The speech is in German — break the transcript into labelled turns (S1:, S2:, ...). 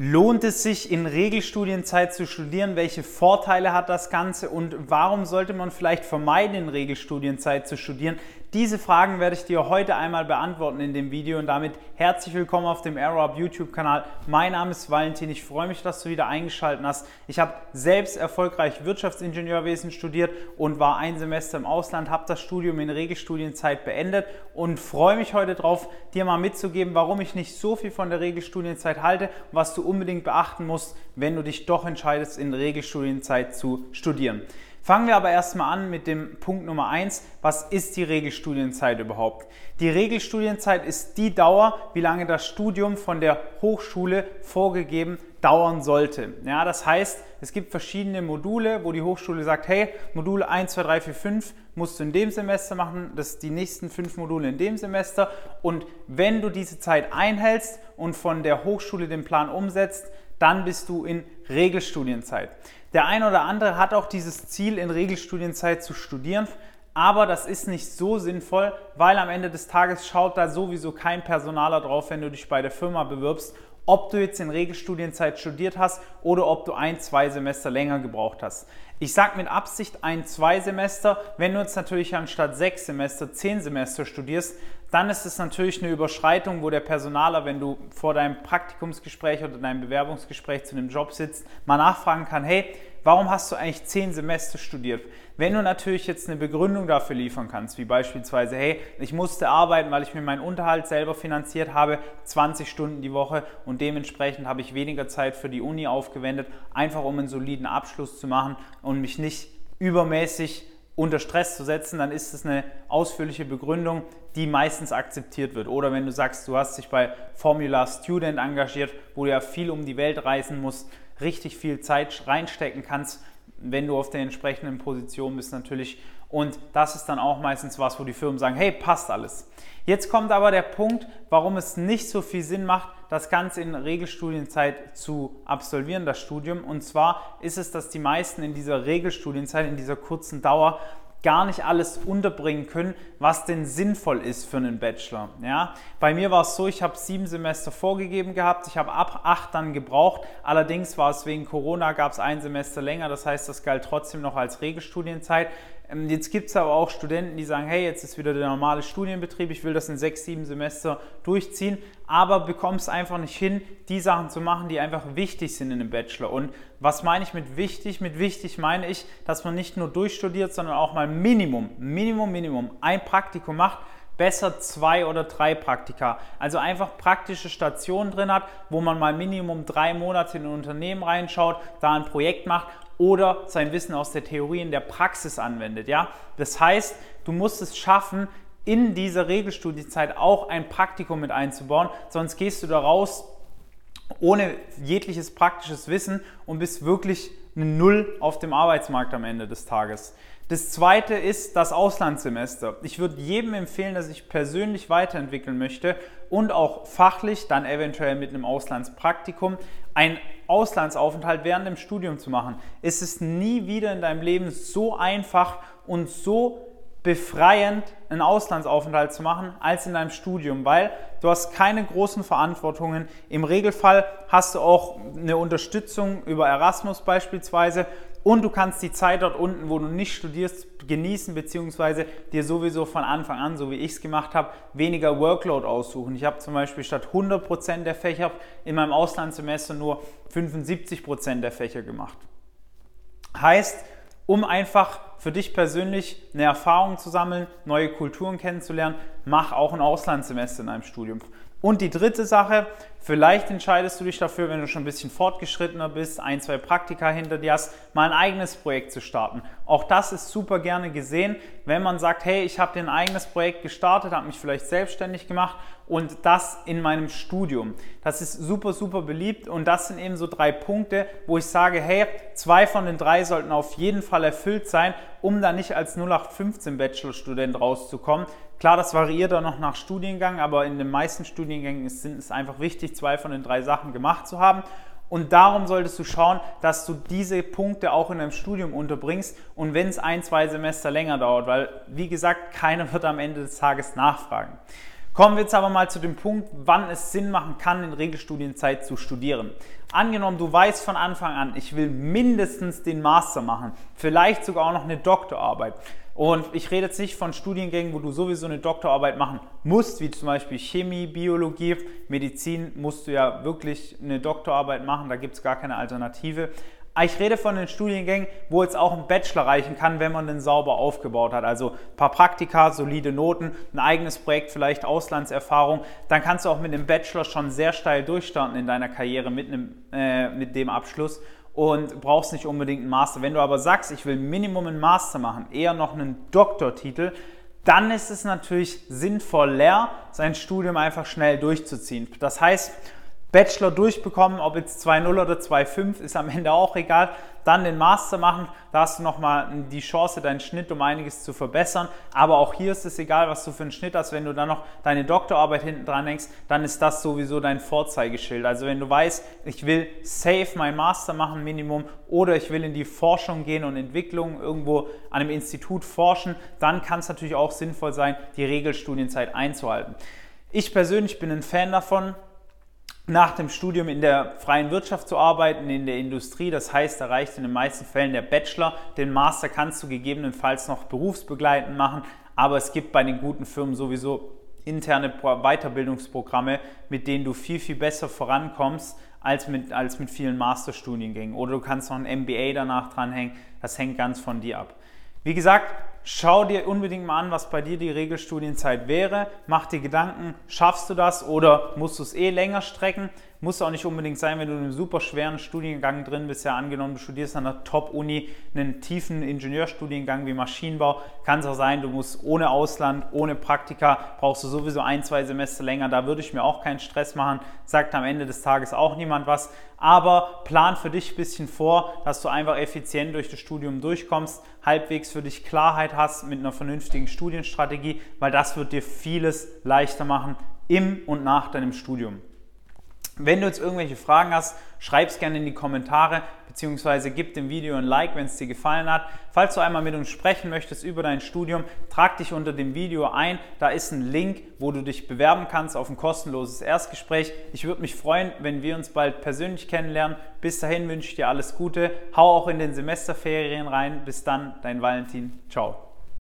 S1: Lohnt es sich in Regelstudienzeit zu studieren? Welche Vorteile hat das Ganze und warum sollte man vielleicht vermeiden, in Regelstudienzeit zu studieren? Diese Fragen werde ich dir heute einmal beantworten in dem Video und damit herzlich willkommen auf dem AeroUp YouTube-Kanal. Mein Name ist Valentin, ich freue mich, dass du wieder eingeschaltet hast. Ich habe selbst erfolgreich Wirtschaftsingenieurwesen studiert und war ein Semester im Ausland, habe das Studium in Regelstudienzeit beendet und freue mich heute darauf, dir mal mitzugeben, warum ich nicht so viel von der Regelstudienzeit halte und was du unbedingt beachten musst, wenn du dich doch entscheidest, in Regelstudienzeit zu studieren. Fangen wir aber erstmal an mit dem Punkt Nummer 1. Was ist die Regelstudienzeit überhaupt? Die Regelstudienzeit ist die Dauer, wie lange das Studium von der Hochschule vorgegeben dauern sollte. Ja, das heißt, es gibt verschiedene Module, wo die Hochschule sagt, hey, Module 1, 2, 3, 4, 5 musst du in dem Semester machen, das die nächsten fünf Module in dem Semester. Und wenn du diese Zeit einhältst und von der Hochschule den Plan umsetzt, dann bist du in Regelstudienzeit. Der eine oder andere hat auch dieses Ziel, in Regelstudienzeit zu studieren, aber das ist nicht so sinnvoll, weil am Ende des Tages schaut da sowieso kein Personaler drauf, wenn du dich bei der Firma bewirbst, ob du jetzt in Regelstudienzeit studiert hast oder ob du ein, zwei Semester länger gebraucht hast. Ich sage mit Absicht ein, zwei Semester. Wenn du jetzt natürlich anstatt sechs Semester zehn Semester studierst, dann ist es natürlich eine Überschreitung, wo der Personaler, wenn du vor deinem Praktikumsgespräch oder deinem Bewerbungsgespräch zu einem Job sitzt, mal nachfragen kann, hey, warum hast du eigentlich zehn Semester studiert? Wenn du natürlich jetzt eine Begründung dafür liefern kannst, wie beispielsweise, hey, ich musste arbeiten, weil ich mir meinen Unterhalt selber finanziert habe, 20 Stunden die Woche und dementsprechend habe ich weniger Zeit für die Uni aufgewendet, einfach um einen soliden Abschluss zu machen und mich nicht übermäßig unter Stress zu setzen, dann ist es eine ausführliche Begründung, die meistens akzeptiert wird. Oder wenn du sagst, du hast dich bei Formula Student engagiert, wo du ja viel um die Welt reisen musst, richtig viel Zeit reinstecken kannst, wenn du auf der entsprechenden Position bist natürlich. Und das ist dann auch meistens was, wo die Firmen sagen, hey, passt alles. Jetzt kommt aber der Punkt, warum es nicht so viel Sinn macht, das Ganze in Regelstudienzeit zu absolvieren, das Studium. Und zwar ist es, dass die meisten in dieser Regelstudienzeit, in dieser kurzen Dauer, gar nicht alles unterbringen können, was denn sinnvoll ist für einen Bachelor. Ja? Bei mir war es so, ich habe sieben Semester vorgegeben gehabt, ich habe ab acht dann gebraucht. Allerdings war es wegen Corona, gab es ein Semester länger, das heißt, das galt trotzdem noch als Regelstudienzeit. Ähm, jetzt gibt es aber auch Studenten, die sagen, hey, jetzt ist wieder der normale Studienbetrieb, ich will das in sechs, sieben Semester durchziehen, aber bekommst einfach nicht hin, die Sachen zu machen, die einfach wichtig sind in einem Bachelor. Und was meine ich mit wichtig? Mit wichtig meine ich, dass man nicht nur durchstudiert, sondern auch mal Minimum, Minimum, Minimum ein Praktikum macht, besser zwei oder drei Praktika. Also einfach praktische Stationen drin hat, wo man mal Minimum drei Monate in ein Unternehmen reinschaut, da ein Projekt macht oder sein Wissen aus der Theorie in der Praxis anwendet. Ja? Das heißt, du musst es schaffen, in dieser Regelstudiezeit auch ein Praktikum mit einzubauen, sonst gehst du da raus ohne jegliches praktisches Wissen und bist wirklich eine Null auf dem Arbeitsmarkt am Ende des Tages. Das zweite ist das Auslandssemester. Ich würde jedem empfehlen, der sich persönlich weiterentwickeln möchte und auch fachlich, dann eventuell mit einem Auslandspraktikum, einen Auslandsaufenthalt während dem Studium zu machen. Es ist nie wieder in deinem Leben so einfach und so befreiend, einen Auslandsaufenthalt zu machen, als in deinem Studium, weil du hast keine großen Verantwortungen. Im Regelfall hast du auch eine Unterstützung über Erasmus beispielsweise und du kannst die Zeit dort unten, wo du nicht studierst, genießen, beziehungsweise dir sowieso von Anfang an, so wie ich es gemacht habe, weniger Workload aussuchen. Ich habe zum Beispiel statt 100% der Fächer in meinem Auslandssemester nur 75% der Fächer gemacht. Heißt, um einfach für dich persönlich eine Erfahrung zu sammeln, neue Kulturen kennenzulernen, mach auch ein Auslandssemester in einem Studium. Und die dritte Sache, vielleicht entscheidest du dich dafür, wenn du schon ein bisschen fortgeschrittener bist, ein, zwei Praktika hinter dir hast, mal ein eigenes Projekt zu starten. Auch das ist super gerne gesehen, wenn man sagt, hey, ich habe ein eigenes Projekt gestartet, habe mich vielleicht selbstständig gemacht und das in meinem Studium. Das ist super, super beliebt und das sind eben so drei Punkte, wo ich sage, hey, zwei von den drei sollten auf jeden Fall erfüllt sein, um da nicht als 0815 Bachelorstudent rauszukommen, Klar, das variiert auch noch nach Studiengang, aber in den meisten Studiengängen ist es einfach wichtig, zwei von den drei Sachen gemacht zu haben. Und darum solltest du schauen, dass du diese Punkte auch in deinem Studium unterbringst und wenn es ein, zwei Semester länger dauert, weil, wie gesagt, keiner wird am Ende des Tages nachfragen. Kommen wir jetzt aber mal zu dem Punkt, wann es Sinn machen kann, in Regelstudienzeit zu studieren. Angenommen, du weißt von Anfang an, ich will mindestens den Master machen, vielleicht sogar auch noch eine Doktorarbeit. Und ich rede jetzt nicht von Studiengängen, wo du sowieso eine Doktorarbeit machen musst, wie zum Beispiel Chemie, Biologie, Medizin musst du ja wirklich eine Doktorarbeit machen, da gibt es gar keine Alternative. Ich rede von den Studiengängen, wo jetzt auch ein Bachelor reichen kann, wenn man den sauber aufgebaut hat. Also ein paar Praktika, solide Noten, ein eigenes Projekt, vielleicht Auslandserfahrung. Dann kannst du auch mit dem Bachelor schon sehr steil durchstarten in deiner Karriere mit, einem, äh, mit dem Abschluss und brauchst nicht unbedingt einen Master. Wenn du aber sagst, ich will Minimum einen Master machen, eher noch einen Doktortitel, dann ist es natürlich sinnvoller, sein Studium einfach schnell durchzuziehen. Das heißt, Bachelor durchbekommen, ob jetzt 2.0 oder 2.5, ist am Ende auch egal. Dann den Master machen, da hast du nochmal die Chance, deinen Schnitt um einiges zu verbessern. Aber auch hier ist es egal, was du für einen Schnitt hast. Wenn du dann noch deine Doktorarbeit hinten dran hängst, dann ist das sowieso dein Vorzeigeschild. Also wenn du weißt, ich will safe mein Master machen, Minimum, oder ich will in die Forschung gehen und Entwicklung irgendwo an einem Institut forschen, dann kann es natürlich auch sinnvoll sein, die Regelstudienzeit einzuhalten. Ich persönlich bin ein Fan davon, nach dem Studium in der freien Wirtschaft zu arbeiten, in der Industrie. Das heißt, da reicht in den meisten Fällen der Bachelor. Den Master kannst du gegebenenfalls noch berufsbegleitend machen, aber es gibt bei den guten Firmen sowieso interne Weiterbildungsprogramme, mit denen du viel, viel besser vorankommst als mit, als mit vielen Masterstudiengängen. Oder du kannst noch ein MBA danach dranhängen. Das hängt ganz von dir ab. Wie gesagt, schau dir unbedingt mal an, was bei dir die Regelstudienzeit wäre. Mach dir Gedanken, schaffst du das oder musst du es eh länger strecken? Muss auch nicht unbedingt sein, wenn du in einem super schweren Studiengang drin bist. Ja, angenommen, du studierst an einer Top-Uni einen tiefen Ingenieurstudiengang wie Maschinenbau. Kann es auch sein, du musst ohne Ausland, ohne Praktika, brauchst du sowieso ein, zwei Semester länger. Da würde ich mir auch keinen Stress machen. Sagt am Ende des Tages auch niemand was. Aber plan für dich ein bisschen vor, dass du einfach effizient durch das Studium durchkommst, halbwegs für dich Klarheit hast mit einer vernünftigen Studienstrategie, weil das wird dir vieles leichter machen im und nach deinem Studium. Wenn du jetzt irgendwelche Fragen hast, schreib es gerne in die Kommentare beziehungsweise gib dem Video ein Like, wenn es dir gefallen hat. Falls du einmal mit uns sprechen möchtest über dein Studium, trag dich unter dem Video ein. Da ist ein Link, wo du dich bewerben kannst auf ein kostenloses Erstgespräch. Ich würde mich freuen, wenn wir uns bald persönlich kennenlernen. Bis dahin wünsche ich dir alles Gute. Hau auch in den Semesterferien rein. Bis dann, dein Valentin. Ciao.